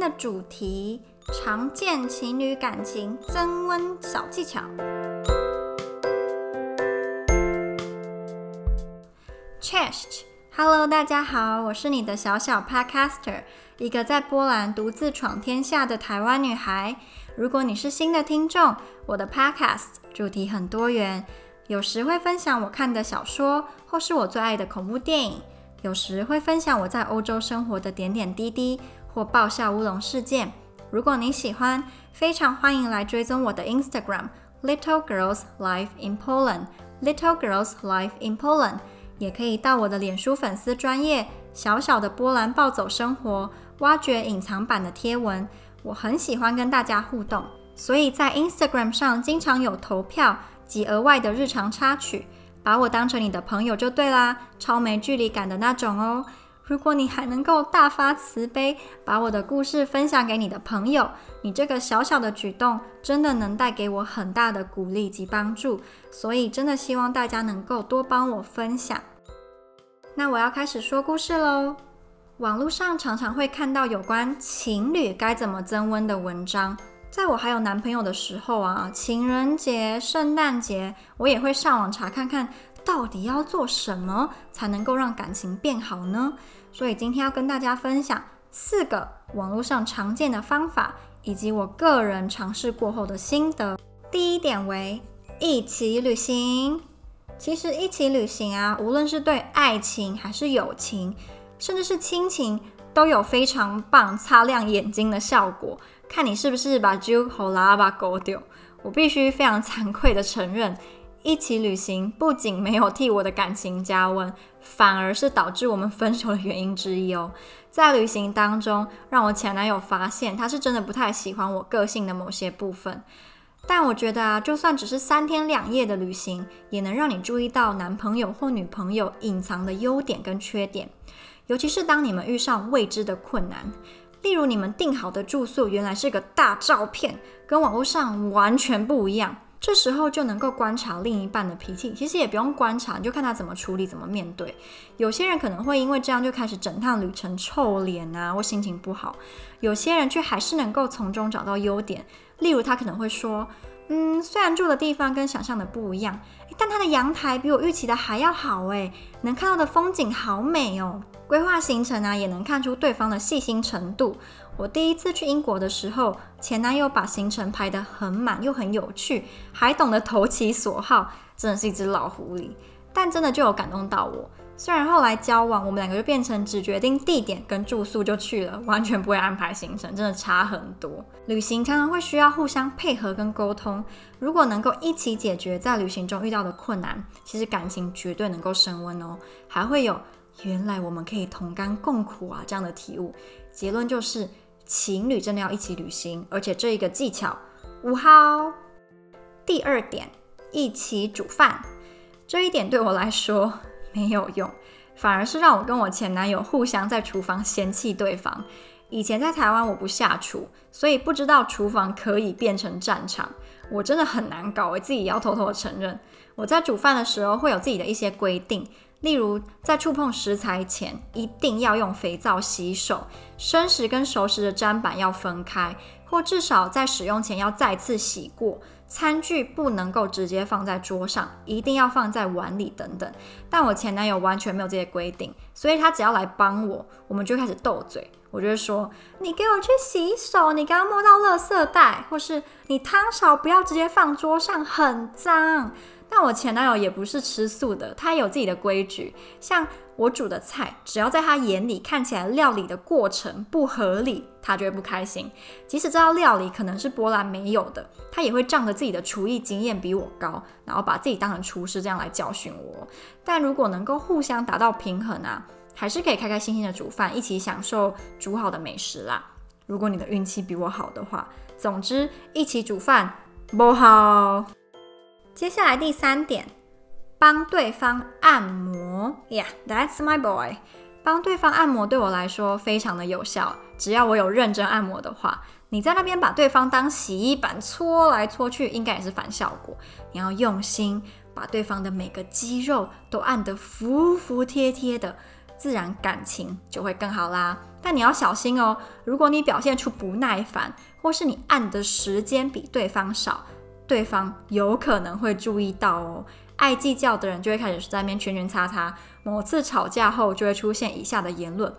的主题：常见情侣感情增温小技巧。Cześć，Hello，大家好，我是你的小小 Podcaster，一个在波兰独自闯天下的台湾女孩。如果你是新的听众，我的 Podcast 主题很多元，有时会分享我看的小说，或是我最爱的恐怖电影。有时会分享我在欧洲生活的点点滴滴，或爆笑乌龙事件。如果你喜欢，非常欢迎来追踪我的 Instagram Little Girls Life in Poland Little Girls Life in Poland，也可以到我的脸书粉丝专页小小的波兰暴走生活，挖掘隐藏版的贴文。我很喜欢跟大家互动，所以在 Instagram 上经常有投票及额外的日常插曲。把我当成你的朋友就对啦，超没距离感的那种哦。如果你还能够大发慈悲，把我的故事分享给你的朋友，你这个小小的举动真的能带给我很大的鼓励及帮助。所以真的希望大家能够多帮我分享。那我要开始说故事喽。网络上常常会看到有关情侣该怎么增温的文章。在我还有男朋友的时候啊，情人节、圣诞节，我也会上网查看看到底要做什么才能够让感情变好呢？所以今天要跟大家分享四个网络上常见的方法，以及我个人尝试过后的心得。第一点为一起旅行。其实一起旅行啊，无论是对爱情还是友情，甚至是亲情，都有非常棒、擦亮眼睛的效果。看你是不是把酒喝啦把狗丢？我必须非常惭愧地承认，一起旅行不仅没有替我的感情加温，反而是导致我们分手的原因之一哦。在旅行当中，让我前男友发现他是真的不太喜欢我个性的某些部分。但我觉得啊，就算只是三天两夜的旅行，也能让你注意到男朋友或女朋友隐藏的优点跟缺点，尤其是当你们遇上未知的困难。例如，你们订好的住宿原来是个大照片，跟网络上完全不一样。这时候就能够观察另一半的脾气，其实也不用观察，你就看他怎么处理、怎么面对。有些人可能会因为这样就开始整趟旅程臭脸啊，或心情不好；有些人却还是能够从中找到优点。例如，他可能会说：“嗯，虽然住的地方跟想象的不一样，但它的阳台比我预期的还要好，诶，能看到的风景好美哦。”规划行程啊，也能看出对方的细心程度。我第一次去英国的时候，前男友把行程排得很满，又很有趣，还懂得投其所好，真的是一只老狐狸。但真的就有感动到我。虽然后来交往，我们两个就变成只决定地点跟住宿就去了，完全不会安排行程，真的差很多。旅行常常会需要互相配合跟沟通，如果能够一起解决在旅行中遇到的困难，其实感情绝对能够升温哦，还会有。原来我们可以同甘共苦啊！这样的体悟，结论就是情侣真的要一起旅行，而且这一个技巧五号。第二点，一起煮饭，这一点对我来说没有用，反而是让我跟我前男友互相在厨房嫌弃对方。以前在台湾我不下厨，所以不知道厨房可以变成战场，我真的很难搞，我自己也要偷偷承认，我在煮饭的时候会有自己的一些规定。例如，在触碰食材前，一定要用肥皂洗手；生食跟熟食的砧板要分开，或至少在使用前要再次洗过。餐具不能够直接放在桌上，一定要放在碗里等等。但我前男友完全没有这些规定，所以他只要来帮我，我们就开始斗嘴。我就会说：“你给我去洗手，你刚刚摸到垃圾袋，或是你汤勺不要直接放桌上，很脏。”但我前男友也不是吃素的，他有自己的规矩。像我煮的菜，只要在他眼里看起来料理的过程不合理，他就会不开心。即使这道料理可能是波兰没有的，他也会仗着自己的厨艺经验比我高，然后把自己当成厨师这样来教训我。但如果能够互相达到平衡啊，还是可以开开心心的煮饭，一起享受煮好的美食啦。如果你的运气比我好的话，总之一起煮饭不好。接下来第三点，帮对方按摩。Yeah，that's my boy。帮对方按摩对我来说非常的有效。只要我有认真按摩的话，你在那边把对方当洗衣板搓来搓去，应该也是反效果。你要用心把对方的每个肌肉都按得服服帖帖的，自然感情就会更好啦。但你要小心哦，如果你表现出不耐烦，或是你按的时间比对方少，对方有可能会注意到哦。爱计较的人就会开始在那边圈圈叉叉。某次吵架后，就会出现以下的言论：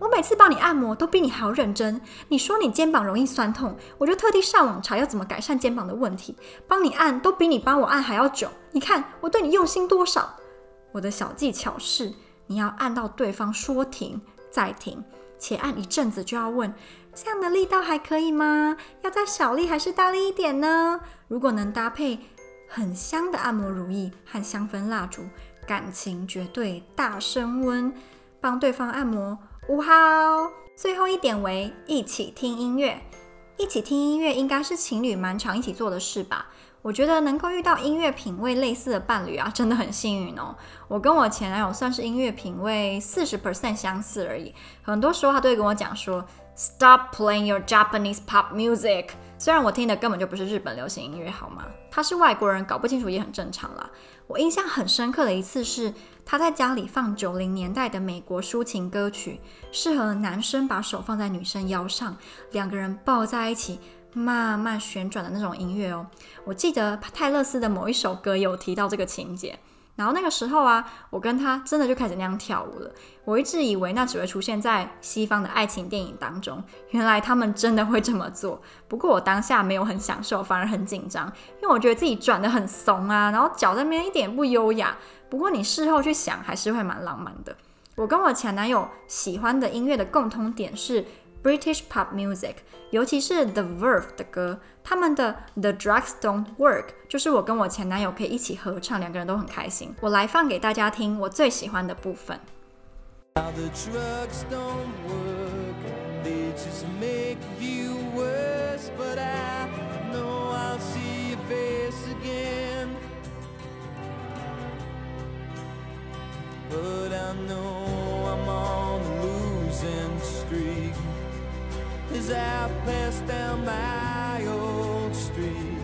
我每次帮你按摩都比你还要认真。你说你肩膀容易酸痛，我就特地上网查要怎么改善肩膀的问题，帮你按都比你帮我按还要久。你看我对你用心多少？我的小技巧是，你要按到对方说停再停，且按一阵子就要问：这样的力道还可以吗？要再小力还是大力一点呢？如果能搭配。很香的按摩乳液和香氛蜡烛，感情绝对大升温。帮对方按摩，五号。最后一点为一起听音乐，一起听音乐应该是情侣蛮常一起做的事吧？我觉得能够遇到音乐品味类似的伴侣啊，真的很幸运哦。我跟我前男友算是音乐品味四十 percent 相似而已，很多时候他都会跟我讲说，Stop playing your Japanese pop music。虽然我听的根本就不是日本流行音乐，好吗？他是外国人，搞不清楚也很正常啦。我印象很深刻的一次是他在家里放九零年代的美国抒情歌曲，适合男生把手放在女生腰上，两个人抱在一起，慢慢旋转的那种音乐哦。我记得泰勒斯的某一首歌有提到这个情节。然后那个时候啊，我跟他真的就开始那样跳舞了。我一直以为那只会出现在西方的爱情电影当中，原来他们真的会这么做。不过我当下没有很享受，反而很紧张，因为我觉得自己转得很怂啊，然后脚在那边一点不优雅。不过你事后去想，还是会蛮浪漫的。我跟我前男友喜欢的音乐的共通点是 British pop music，尤其是 The Verve 的歌，他们的 The Drugs Don't Work，就是我跟我前男友可以一起合唱，两个人都很开心。我来放给大家听我最喜欢的部分。That pass down my old street.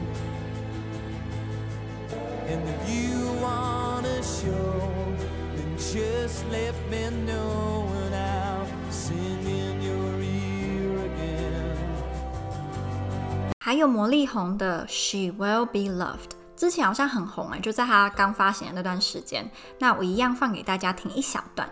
And if you wanna show，and just let me know when i sing in your ear again。还有魔力红的 she will be loved，之前好像很红哎，就在他刚发行的那段时间，那我一样放给大家听一小段。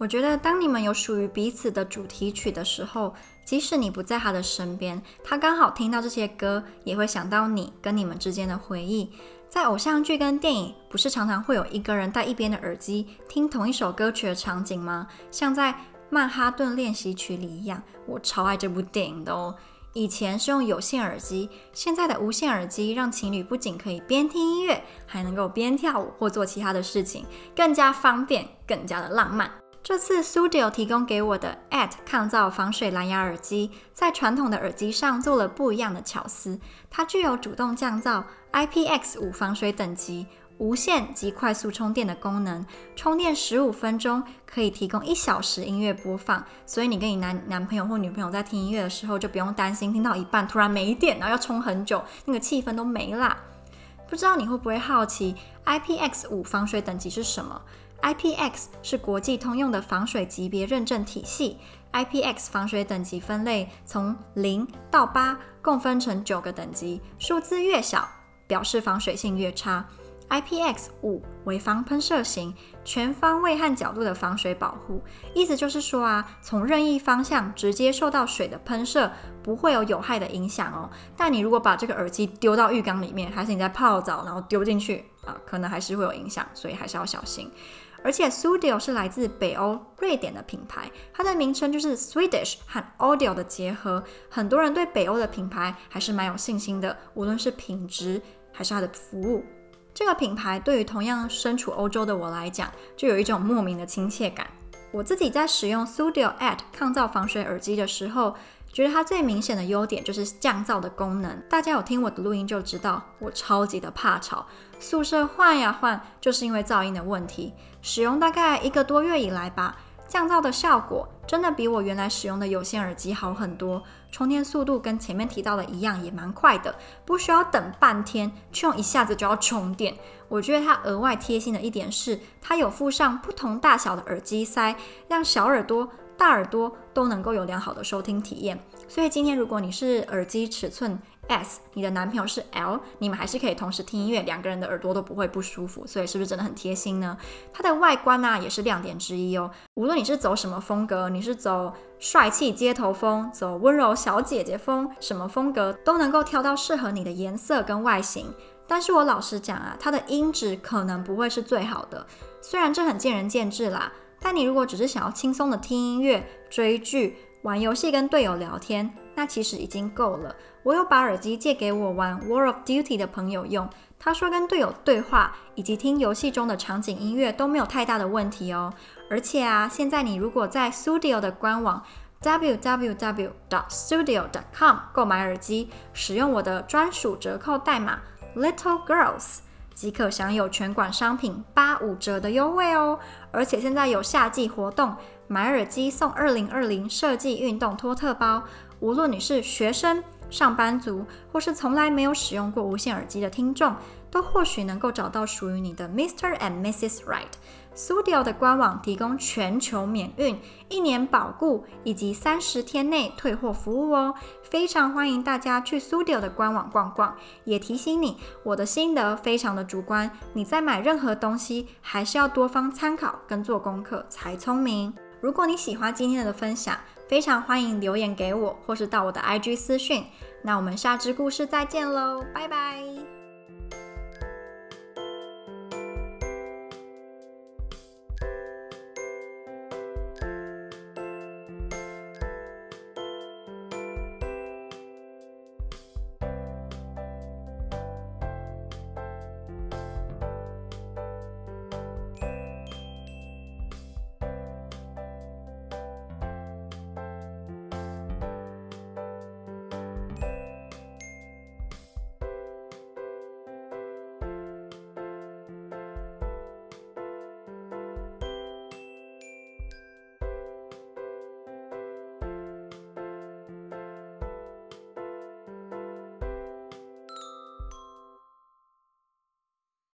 我觉得，当你们有属于彼此的主题曲的时候，即使你不在他的身边，他刚好听到这些歌，也会想到你跟你们之间的回忆。在偶像剧跟电影，不是常常会有一个人戴一边的耳机听同一首歌曲的场景吗？像在《曼哈顿练习曲》里一样，我超爱这部电影的哦。以前是用有线耳机，现在的无线耳机让情侣不仅可以边听音乐，还能够边跳舞或做其他的事情，更加方便，更加的浪漫。这次 Studio 提供给我的 AT 抗噪防水蓝牙耳机，在传统的耳机上做了不一样的巧思。它具有主动降噪、IPX5 防水等级、无线及快速充电的功能。充电十五分钟可以提供一小时音乐播放，所以你跟你男男朋友或女朋友在听音乐的时候，就不用担心听到一半突然没电，然后要充很久，那个气氛都没啦。不知道你会不会好奇 IPX5 防水等级是什么？IPX 是国际通用的防水级别认证体系。IPX 防水等级分类从零到八，共分成九个等级，数字越小，表示防水性越差。IPX 五为防喷射型，全方位和角度的防水保护。意思就是说啊，从任意方向直接受到水的喷射，不会有有害的影响哦。但你如果把这个耳机丢到浴缸里面，还是你在泡澡，然后丢进去啊，可能还是会有影响，所以还是要小心。而且 Studio 是来自北欧瑞典的品牌，它的名称就是 Swedish 和 Audio 的结合。很多人对北欧的品牌还是蛮有信心的，无论是品质还是它的服务。这个品牌对于同样身处欧洲的我来讲，就有一种莫名的亲切感。我自己在使用 Studio AD 抗噪防水耳机的时候，觉得它最明显的优点就是降噪的功能。大家有听我的录音就知道，我超级的怕吵，宿舍换呀换，就是因为噪音的问题。使用大概一个多月以来吧。降噪的效果真的比我原来使用的有线耳机好很多，充电速度跟前面提到的一样，也蛮快的，不需要等半天，却用一下子就要充电。我觉得它额外贴心的一点是，它有附上不同大小的耳机塞，让小耳朵、大耳朵都能够有良好的收听体验。所以今天如果你是耳机尺寸，S，你的男朋友是 L，你们还是可以同时听音乐，两个人的耳朵都不会不舒服，所以是不是真的很贴心呢？它的外观呢、啊、也是亮点之一哦。无论你是走什么风格，你是走帅气街头风，走温柔小姐姐风，什么风格都能够挑到适合你的颜色跟外形。但是我老实讲啊，它的音质可能不会是最好的，虽然这很见仁见智啦。但你如果只是想要轻松的听音乐、追剧、玩游戏、跟队友聊天，那其实已经够了。我有把耳机借给我玩《War of Duty》的朋友用，他说跟队友对话以及听游戏中的场景音乐都没有太大的问题哦。而且啊，现在你如果在 Studio 的官网 www.studio.com 购买耳机，使用我的专属折扣代码 Little Girls，即可享有全馆商品八五折的优惠哦。而且现在有夏季活动，买耳机送二零二零设计运动托特包，无论你是学生。上班族或是从来没有使用过无线耳机的听众，都或许能够找到属于你的 Mr. and Mrs. Right。Studio 的官网提供全球免运、一年保固以及三十天内退货服务哦，非常欢迎大家去 Studio 的官网逛逛。也提醒你，我的心得非常的主观，你在买任何东西还是要多方参考跟做功课才聪明。如果你喜欢今天的分享，非常欢迎留言给我，或是到我的 IG 私讯。那我们下支故事再见喽，拜拜。